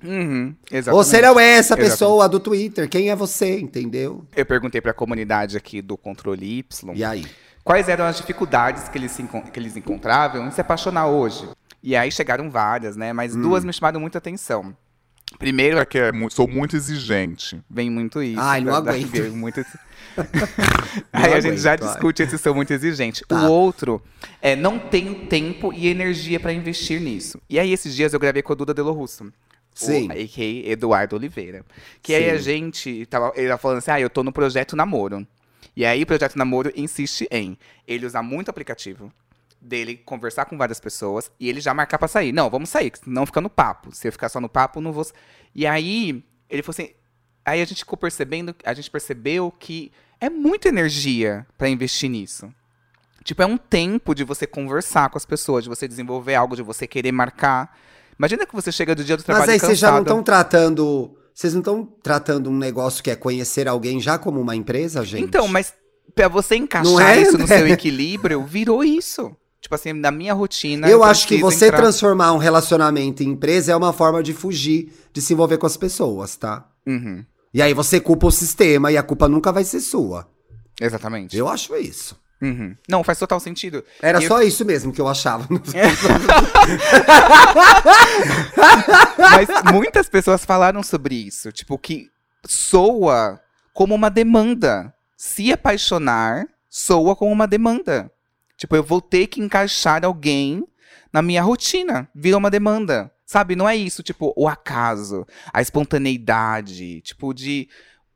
Uhum, exatamente. Você não é essa Exatamente. pessoa do Twitter. Quem é você, entendeu? Eu perguntei pra comunidade aqui do Controle Y E aí? quais eram as dificuldades que eles, se que eles encontravam em se apaixonar hoje. E aí chegaram várias, né? Mas Hum. duas me chamaram muita atenção. Primeiro, É que é sou muito exigente. vem muito isso. Ai, não da- aguento. muito aí a gente já discute esse sou muito exigente. Tá. O outro é não tenho tempo e energia pra investir nisso. E aí esses dias eu gravei com a Duda Delo Russo. Sim. O, a.k.a. Eduardo Oliveira. Que aí Sim. a gente tava, ele tava falando assim, ah, eu tô no projeto namoro. E aí o projeto namoro insiste em ele usar muito aplicativo, dele conversar com várias pessoas e ele já marcar pra sair. Não, vamos sair, não fica no papo. Se eu ficar só no papo, não vou. E aí ele falou assim, aí a gente ficou percebendo, a gente percebeu que é muita energia pra investir nisso. Tipo, é um tempo de você conversar com as pessoas, de você desenvolver algo, de você querer marcar. Imagina que você chega do dia do trabalho Mas aí vocês já não estão tratando. Vocês não estão tratando um negócio que é conhecer alguém já como uma empresa, gente? Então, mas pra você encaixar é, isso no né? seu equilíbrio, virou isso. Tipo assim, na minha rotina. Eu acho que você entrar- transformar um relacionamento em empresa é uma forma de fugir de se envolver com as pessoas, tá? Uhum, E aí você culpa o sistema e a culpa nunca vai ser sua. exatamente. Eu acho isso. Uhum. Não, faz total sentido. Era eu- só isso mesmo que eu achava. Mas muitas pessoas falaram sobre isso. Tipo, que soa como uma demanda. Se apaixonar, soa como uma demanda. Tipo, eu vou ter que encaixar alguém na minha rotina. Vira uma demanda. Sabe? Não é isso, tipo, o acaso, a espontaneidade, tipo, de.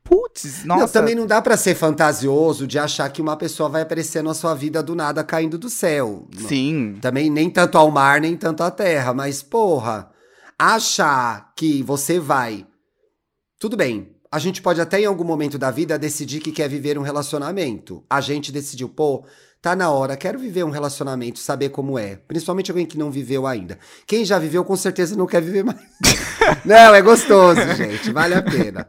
Putz, nossa. Não, também não dá pra ser fantasioso de achar que uma pessoa vai aparecer na sua vida do nada caindo do céu. Sim. Também nem tanto ao mar, nem tanto à terra. Mas, porra, achar que você vai. Tudo bem. A gente pode até em algum momento da vida decidir que quer viver um relacionamento. A gente decidiu, pô, tá na hora, quero viver um relacionamento, saber como é. Principalmente alguém que não viveu ainda. Quem já viveu, com certeza não quer viver mais. não, é gostoso, gente. Vale a pena.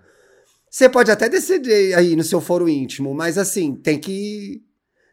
Você pode até decidir aí no seu foro íntimo, mas assim, tem que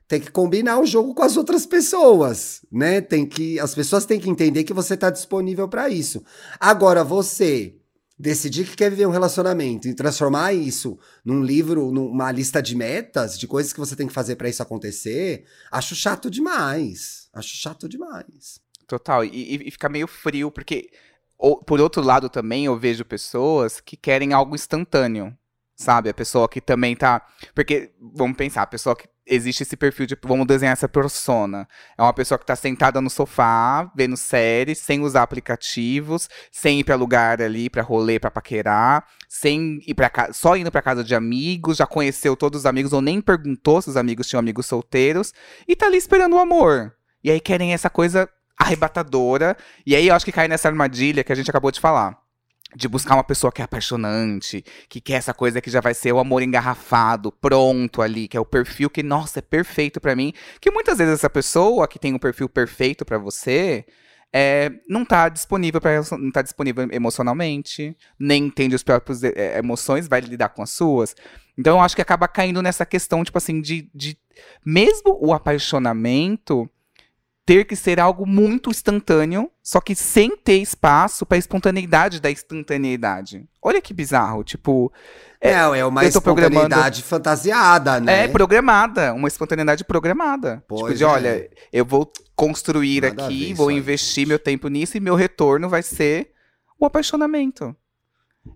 tem que combinar o jogo com as outras pessoas, né? Tem que as pessoas têm que entender que você está disponível para isso. Agora você decidir que quer viver um relacionamento e transformar isso num livro, numa lista de metas, de coisas que você tem que fazer para isso acontecer, acho chato demais. Acho chato demais. Total. E, e- fica meio frio, porque, ou- por outro lado, também eu vejo pessoas que querem algo instantâneo. Sabe? A pessoa que também tá. Porque, vamos pensar, a pessoa que. Existe esse perfil de. Vamos desenhar essa persona. É uma pessoa que tá sentada no sofá, vendo séries, sem usar aplicativos, sem ir pra lugar ali, pra rolê, pra paquerar, sem ir para casa, só indo pra casa de amigos, já conheceu todos os amigos, ou nem perguntou se os amigos tinham amigos solteiros, e tá ali esperando o amor. E aí querem essa coisa arrebatadora. E aí eu acho que cai nessa armadilha que a gente acabou de falar. De buscar uma pessoa que é apaixonante, que quer essa coisa que já vai ser o amor engarrafado, pronto ali, que é o perfil que, nossa, é perfeito pra mim. Que muitas vezes essa pessoa que tem um perfil perfeito pra você, é, não tá disponível para não tá disponível emocionalmente, nem entende os próprios é, emoções, vai lidar com as suas. Então eu acho que acaba caindo nessa questão, tipo assim, de, de mesmo o apaixonamento ter que ser algo muito instantâneo, só que sem ter espaço para espontaneidade da instantaneidade. Olha que bizarro, tipo, É, é uma eu tô programando- espontaneidade fantasiada, né? é programada, uma espontaneidade programada. Pois tipo de, é. olha, eu vou construir Nada aqui, vou aí, investir gente. meu tempo nisso e meu retorno vai ser o apaixonamento.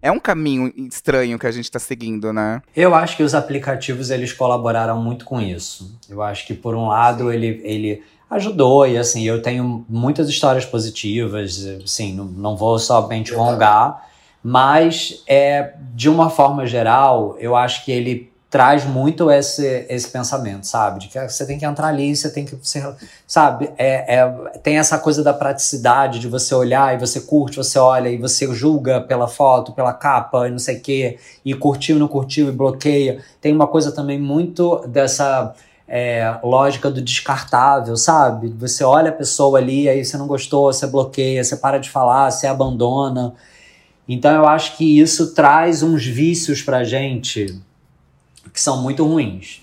É um caminho estranho que a gente tá seguindo, né? Eu acho que os aplicativos eles colaboraram muito com isso. Eu acho que por um lado ele, ele ajudou e assim eu tenho muitas histórias positivas, assim não, não vou somente alongar, mas é de uma forma geral eu acho que ele traz muito esse, esse pensamento, sabe, de que você tem que entrar ali, você tem que, você, sabe, é, é, tem essa coisa da praticidade de você olhar e você curte, você olha e você julga pela foto, pela capa e não sei o quê, e curtiu, não curtiu e bloqueia. Tem uma coisa também muito dessa é, lógica do descartável, sabe? Você olha a pessoa ali, aí você não gostou, você bloqueia, você para de falar, você abandona. Então eu acho que isso traz uns vícios pra gente que são muito ruins.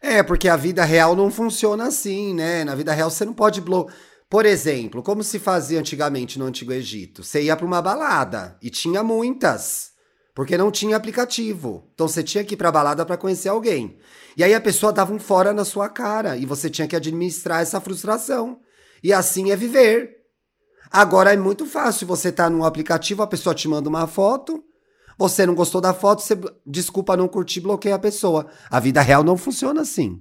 É, porque a vida real não funciona assim, né? Na vida real você não pode blo... Por exemplo, como se fazia antigamente no Antigo Egito? Você ia para uma balada e tinha muitas, porque não tinha aplicativo. Então você tinha que ir para balada para conhecer alguém. E aí a pessoa dava um fora na sua cara e você tinha que administrar essa frustração. E assim é viver. Agora é muito fácil, você tá num aplicativo, a pessoa te manda uma foto, você não gostou da foto, você desculpa não curtir, bloqueia a pessoa. A vida real não funciona assim.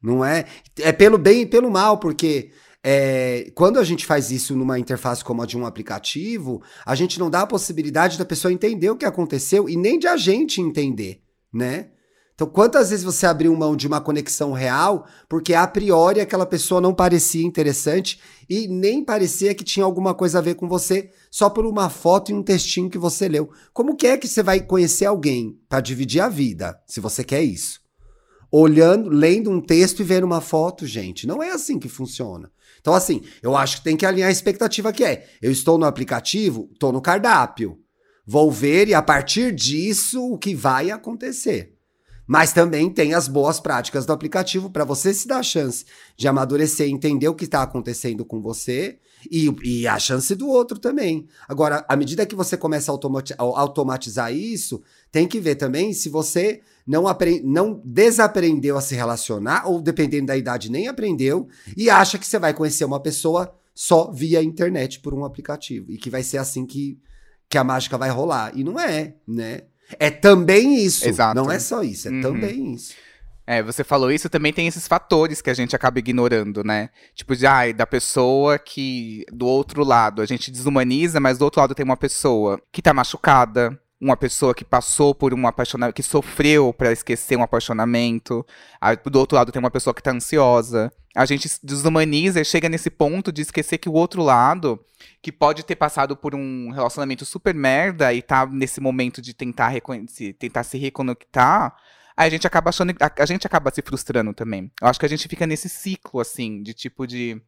Não é? É pelo bem e pelo mal, porque é, quando a gente faz isso numa interface como a de um aplicativo, a gente não dá a possibilidade da pessoa entender o que aconteceu e nem de a gente entender, né? Então, quantas vezes você abriu mão de uma conexão real porque a priori aquela pessoa não parecia interessante e nem parecia que tinha alguma coisa a ver com você só por uma foto e um textinho que você leu? Como que é que você vai conhecer alguém para dividir a vida, se você quer isso? Olhando, lendo um texto e vendo uma foto, gente, não é assim que funciona. Então, assim, eu acho que tem que alinhar a expectativa que é: eu estou no aplicativo, estou no cardápio. Vou ver e a partir disso o que vai acontecer. Mas também tem as boas práticas do aplicativo para você se dar a chance de amadurecer, entender o que está acontecendo com você e, e a chance do outro também. Agora, à medida que você começa a automati- a automatizar isso, tem que ver também se você não, apre- não desaprendeu a se relacionar, ou dependendo da idade, nem aprendeu, e acha que você vai conhecer uma pessoa só via internet por um aplicativo. E que vai ser assim que, que a mágica vai rolar. E não é, né? É também isso. Exato. Não é só isso, é Uhum. também isso. É, você falou isso, também tem esses fatores que a gente acaba ignorando, né? Tipo, de, ai, da pessoa que, do outro lado, a gente desumaniza, mas do outro lado tem uma pessoa que tá machucada, uma pessoa que passou por um apaixonamento, que sofreu pra esquecer um apaixonamento. Do outro lado tem uma pessoa que tá ansiosa. A gente se desumaniza e chega nesse ponto de esquecer que o outro lado, que pode ter passado por um relacionamento super merda e tá nesse momento de tentar, reconhecer, tentar se reconectar, aí a gente acaba achando, a, a gente acaba se frustrando também. Eu acho que a gente fica nesse ciclo, assim, de tipo de.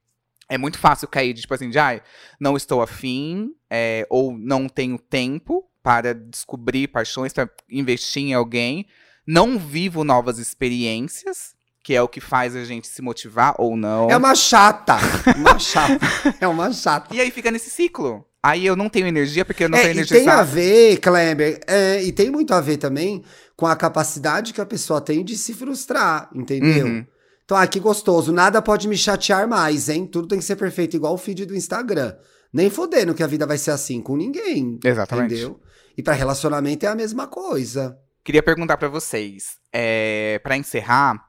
É muito fácil cair de tipo assim, de ai, não estou afim, é, ou não tenho tempo para descobrir paixões, para investir em alguém. Não vivo novas experiências, que é o que faz a gente se motivar ou não. É uma chata. Uma chata. É uma chata. E aí fica nesse ciclo. Aí eu não tenho energia porque eu não É, tenho e energia. tem a ver, Kleber, é, e tem muito a ver também com a capacidade que a pessoa tem de se frustrar, entendeu? Uhum. Então, ah, que gostoso. Nada pode me chatear mais, hein? Tudo tem que ser perfeito, igual o feed do Instagram. Nem fodendo que a vida vai ser assim com ninguém. Exatamente. Entendeu? E pra relacionamento é a mesma coisa. Queria perguntar pra vocês, é, para encerrar,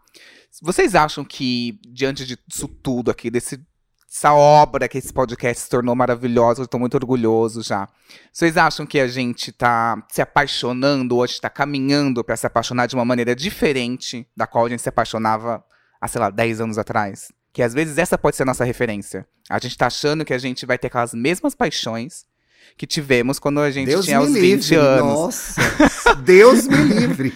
vocês acham que diante disso tudo aqui, desse, dessa obra que esse podcast se tornou maravilhosa, eu tô muito orgulhoso já. Vocês acham que a gente tá se apaixonando ou a gente tá caminhando pra se apaixonar de uma maneira diferente da qual a gente se apaixonava há, sei lá, 10 anos atrás? Que às vezes essa pode ser a nossa referência. A gente tá achando que a gente vai ter aquelas mesmas paixões que tivemos quando a gente Deus tinha os 20 livre. anos. Nossa. Deus me livre.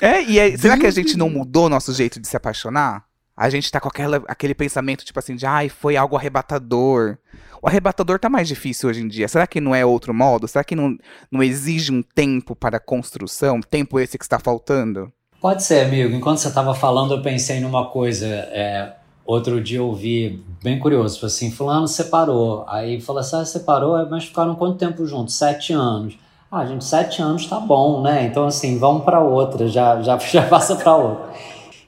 É, e aí, será que a gente não mudou nosso jeito de se apaixonar? A gente tá com aquela, aquele pensamento, tipo assim, de ai, foi algo arrebatador. O arrebatador tá mais difícil hoje em dia. Será que não é outro modo? Será que não, não exige um tempo para a construção? Tempo esse que está faltando? Pode ser, amigo. Enquanto você estava falando, eu pensei numa coisa. É, outro dia eu ouvi, bem curioso, tipo assim, fulano separou. Aí falou assim, ah, separou, é, mas ficaram quanto tempo juntos? Sete anos. Ah, gente, sete anos tá bom, né? Então, assim, vamos para outra, já, já, já passa para outra.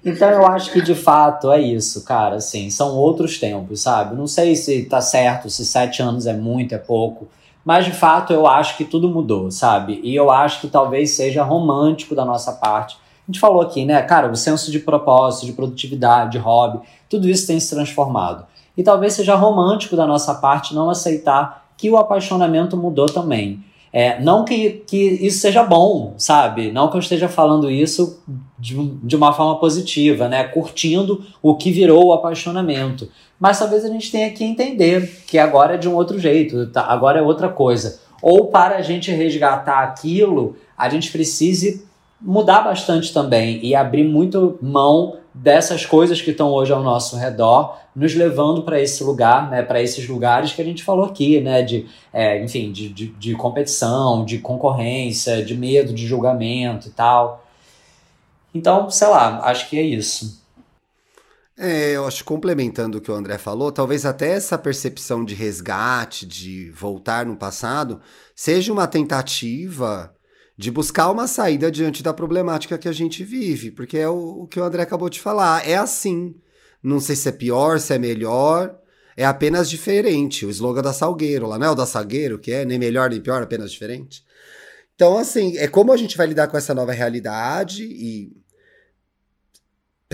Então, eu acho que de fato é isso, cara. Assim, são outros tempos, sabe? Não sei se tá certo, se sete anos é muito, é pouco. Mas de fato, eu acho que tudo mudou, sabe? E eu acho que talvez seja romântico da nossa parte. A gente falou aqui, né, cara, o senso de propósito, de produtividade, de hobby, tudo isso tem se transformado. E talvez seja romântico da nossa parte não aceitar que o apaixonamento mudou também. É, não que, que isso seja bom, sabe? Não que eu esteja falando isso de, de uma forma positiva, né? Curtindo o que virou o apaixonamento. Mas talvez a gente tenha que entender que agora é de um outro jeito, tá? agora é outra coisa. Ou para a gente resgatar aquilo, a gente precise mudar bastante também e abrir muito mão dessas coisas que estão hoje ao nosso redor, nos levando para esse lugar, né, para esses lugares que a gente falou aqui, né, de, é, enfim, de, de, de competição, de concorrência, de medo de julgamento e tal. Então, sei lá, acho que é isso. É, eu acho complementando o que o André falou, talvez até essa percepção de resgate, de voltar no passado, seja uma tentativa de buscar uma saída diante da problemática que a gente vive, porque é o, o que o André acabou de falar. É assim. Não sei se é pior, se é melhor, é apenas diferente. O slogan da Salgueiro, lá não é o da Salgueiro, que é nem melhor nem pior, apenas diferente. Então, assim, é como a gente vai lidar com essa nova realidade e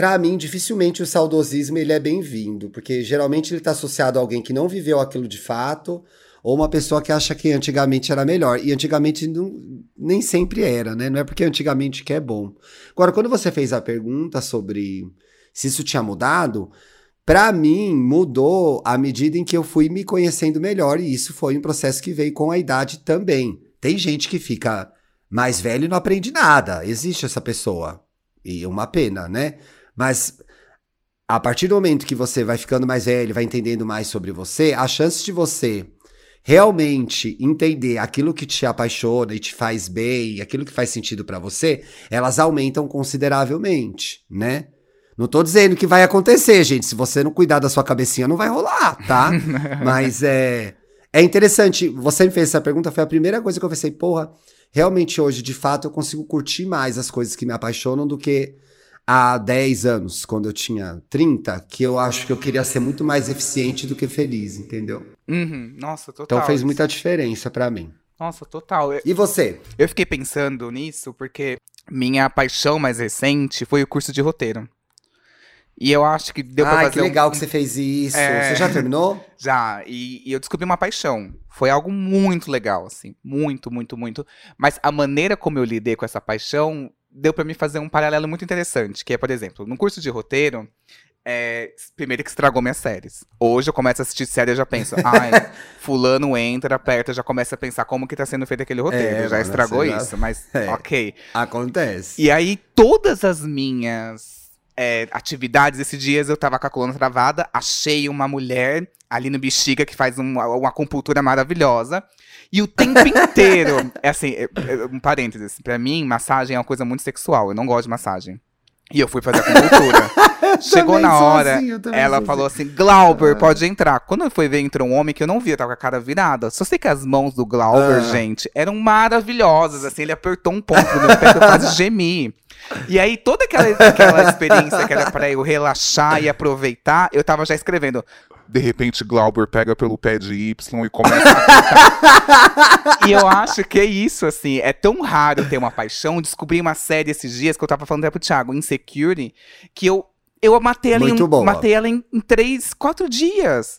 Pra mim, dificilmente o saudosismo ele é bem-vindo, porque geralmente ele está associado a alguém que não viveu aquilo de fato, ou uma pessoa que acha que antigamente era melhor. E antigamente não- nem sempre era, né? Não é porque antigamente que é bom. Agora, quando você fez a pergunta sobre se isso tinha mudado, pra mim mudou à medida em que eu fui me conhecendo melhor, e isso foi um processo que veio com a idade também. Tem gente que fica mais velho e não aprende nada. Existe essa pessoa. E é uma pena, né? Mas a partir do momento que você vai ficando mais velho, vai entendendo mais sobre você, a chance de você realmente entender aquilo que te apaixona e te faz bem, aquilo que faz sentido pra você, elas aumentam consideravelmente, né? Não tô dizendo que vai acontecer, gente. Se você não cuidar da sua cabecinha, não vai rolar, tá? Mas é é interessante. Você me fez essa pergunta, foi a primeira coisa que eu pensei, porra, realmente hoje, de fato, eu consigo curtir mais as coisas que me apaixonam do que há 10 anos, quando eu tinha 30, que eu acho que eu queria ser muito mais eficiente do que feliz, entendeu? Uhum, nossa, total. Então fez muita diferença pra mim. Nossa, total. Eu, E você? eu fiquei pensando nisso porque minha paixão mais recente foi o curso de roteiro. E eu acho que deu pra Ai, fazer que um- legal que você fez isso. É. Você já terminou? Já, e, e eu descobri uma paixão. Foi algo muito legal, assim. Muito, muito, muito. Mas a maneira como eu lidei com essa paixão deu pra me fazer um paralelo muito interessante. Que é, por exemplo, no curso de roteiro, é, primeiro que estragou minhas séries. Hoje eu começo a assistir série e já penso, ai, fulano entra, aperta, já começa a pensar como que tá sendo feito aquele roteiro. É, já estragou isso, mas É. ok. Acontece. E aí, todas as minhas é, atividades, esses dias eu tava com a coluna travada, achei uma mulher ali no Bexiga que faz uma, uma acupuntura maravilhosa. E o tempo inteiro, é assim, é- é um parênteses, pra mim, massagem é uma coisa muito sexual, eu não gosto de massagem. E eu fui fazer a acupuntura. Chegou na hora, assim, eu também ela sou falou assim. assim: Glauber, pode entrar. Quando eu fui ver, entrou um homem que eu não via, tava com a cara virada. Só sei que as mãos do Glauber, Ah. gente, eram maravilhosas. Assim, ele apertou um ponto no meu pé que eu quase gemi. E aí, toda aquela, aquela experiência que era pra eu relaxar e aproveitar, eu tava já escrevendo. De repente, Glauber pega pelo pé de Y e começa a E eu acho que é isso, assim. É tão raro ter uma paixão. Descobri uma série esses dias que eu tava falando até pro Thiago, Insecurity, que eu, eu matei ela, Muito em, boa. matei ela em, em três, quatro dias.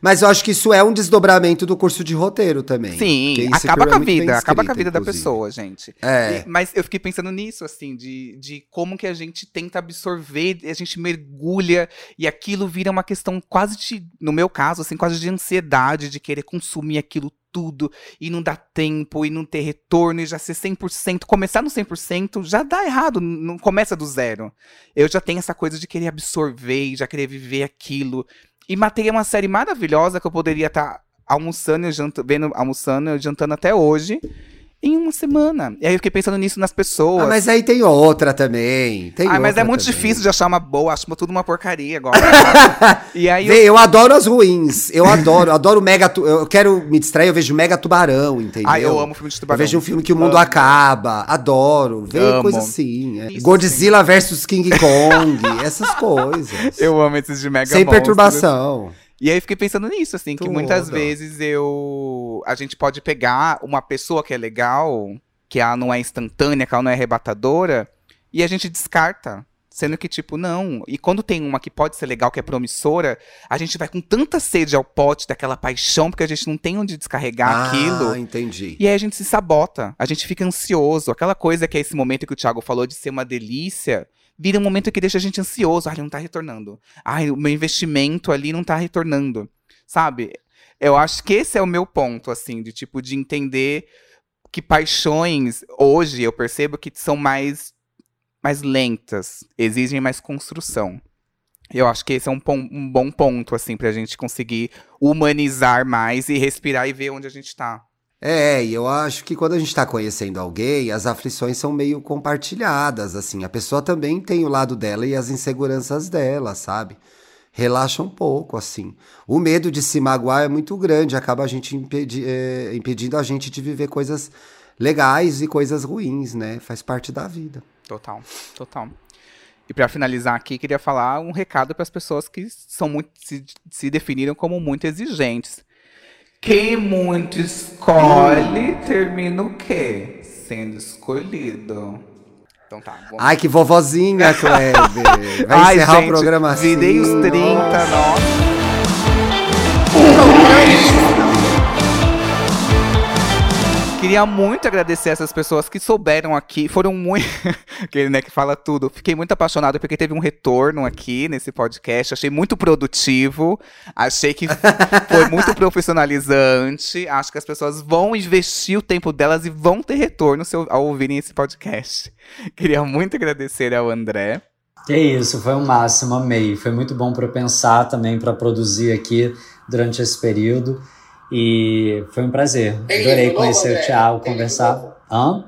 Mas eu acho que isso é um desdobramento do curso de roteiro também. Sim, acaba com a vida, acaba com a vida da inclusive. pessoa, gente. É. E- mas eu fiquei pensando nisso, assim, de, de como que a gente tenta absorver, a gente mergulha e aquilo vira uma questão quase de, no meu caso, assim, quase de ansiedade, de querer consumir aquilo tudo e não dar tempo e não ter retorno e já ser 100%. Começar no 100% já dá errado, não começa do zero. Eu já tenho essa coisa de querer absorver já querer viver aquilo. E matei uma série maravilhosa que eu poderia estar almoçando e jantando, vendo, almoçando e jantando até hoje em uma semana. E aí eu fiquei pensando nisso nas pessoas. Ah, mas aí tem outra também. Tem Ah, mas é muito também. difícil de achar uma boa, acho tudo uma porcaria agora. e aí eu, Vê, eu adoro as ruins. Eu adoro, eu adoro mega. Tu... Eu quero me distrair, eu vejo mega tubarão, entendeu? ah, eu amo filme de Eu tubarão. vejo um filme que o mundo Amo. acaba. Adoro. Vê Amo. coisa assim. é. Godzilla versus King Kong. essas coisas. Eu amo esses de mega Sem monstros. perturbação. E aí fiquei pensando nisso, assim, que Tudo. muitas vezes eu. A gente pode pegar uma pessoa que é legal, que ela não é instantânea, que ela não é arrebatadora, e a gente descarta. Sendo que, tipo, não. E quando tem uma que pode ser legal, que é promissora, a gente vai com tanta sede ao pote daquela paixão, porque a gente não tem onde descarregar aquilo. Ah, entendi. E aí a gente se sabota, a gente fica ansioso. Aquela coisa que é esse momento que o Thiago falou de ser uma delícia, vira um momento que deixa a gente ansioso. Ai, não tá retornando. Ai, o meu investimento ali não tá retornando. Sabe? Eu acho que esse é o meu ponto, assim, de tipo, de entender que paixões, hoje, eu percebo que são mais, mais lentas, exigem mais construção. Eu acho que esse é um, um bom ponto, assim, pra gente conseguir humanizar mais e respirar e ver onde a gente tá. É, e eu acho que quando a gente tá conhecendo alguém, as aflições são meio compartilhadas, assim. A pessoa também tem o lado dela e as inseguranças dela, sabe? Relaxa um pouco, assim. O medo de se magoar é muito grande, acaba a gente impedi- é, impedindo a gente de viver coisas legais e coisas ruins, né? Faz parte da vida. Total, total. E pra finalizar aqui, queria falar um recado para as pessoas que são muito se, se definiram como muito exigentes. Quem muito escolhe, termina o quê? Sendo escolhido. Então tá, vamos. Ai, que vovozinha, Kleber! Vai Ai, encerrar gente, o programa assim. Virei os 30, nossa. Queria muito agradecer essas pessoas que souberam aqui, foram muito. Aquele, né, que fala tudo. Fiquei muito apaixonado porque teve um retorno aqui nesse podcast. Achei muito produtivo. Achei que foi muito profissionalizante. Acho que as pessoas vão investir o tempo delas e vão ter retorno ao ouvirem esse podcast. Queria muito agradecer ao André. Que isso, foi o máximo, amei. Foi muito bom para pensar também, para produzir aqui durante esse período. E foi um prazer. Tem Adorei conhecer novo, o? Thiago, conversar. Hã?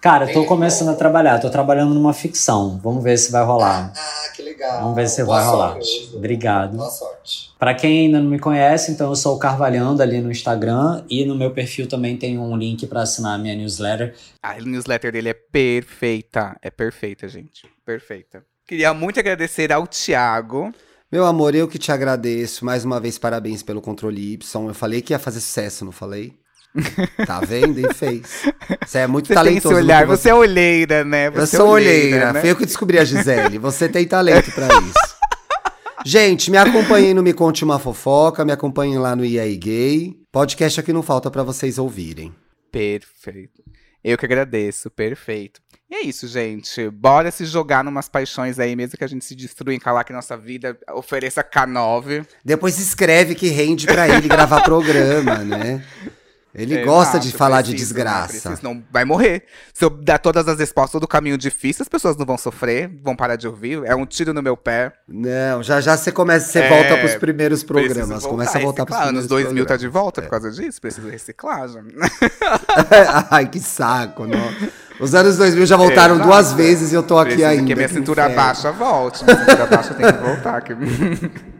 Cara, Tem tô começando a trabalhar, tô trabalhando numa ficção. Vamos ver se vai rolar. Ah, que legal. Vamos ver se Boa vai rolar. sorte. Obrigado. Boa sorte. Para quem ainda não me conhece, então eu sou o Carvalhando ali no Instagram e no meu perfil também tem um link para assinar a minha newsletter. A newsletter dele é perfeita. É perfeita, gente. Perfeita. Queria muito agradecer ao Thiago. Meu amor, eu que te agradeço. Mais uma vez, parabéns pelo controle Y. Eu falei que ia fazer sucesso, não falei? Tá vendo? E fez. Você é muito Você tem talentoso. esse no olhar, que você é olheira, né? Eu Você é sou olheira. né? Foi eu que descobri a Gisele. Você tem talento pra isso. Gente, me acompanhem no Me Conte Uma Fofoca, me acompanhem lá no EA Gay. Podcast aqui não falta pra vocês ouvirem. Perfeito. Eu que agradeço, perfeito. E é isso, gente. Bora se jogar numas paixões aí, mesmo que a gente se destrua em calar que nossa vida ofereça K9. Depois escreve que rende pra ele gravar programa, né? Ele gosta de Exato, falar de precisa, desgraça. Não, vai morrer. Se eu der todas as respostas do caminho difícil, as pessoas não vão sofrer, vão parar de ouvir. É um tiro no meu pé. Não, já já você começa, você É, volta pros primeiros Preciso programas. voltar, Começa a voltar pros reciclar. primeiros Anos 2000 tá de programas. volta por causa disso? Preciso de reciclagem. Ai, que saco, não. Os anos 2000 já voltaram duas vezes e eu tô aqui Precisa ainda. Que a minha cintura baixa volte. Minha cintura baixa tem que voltar. que-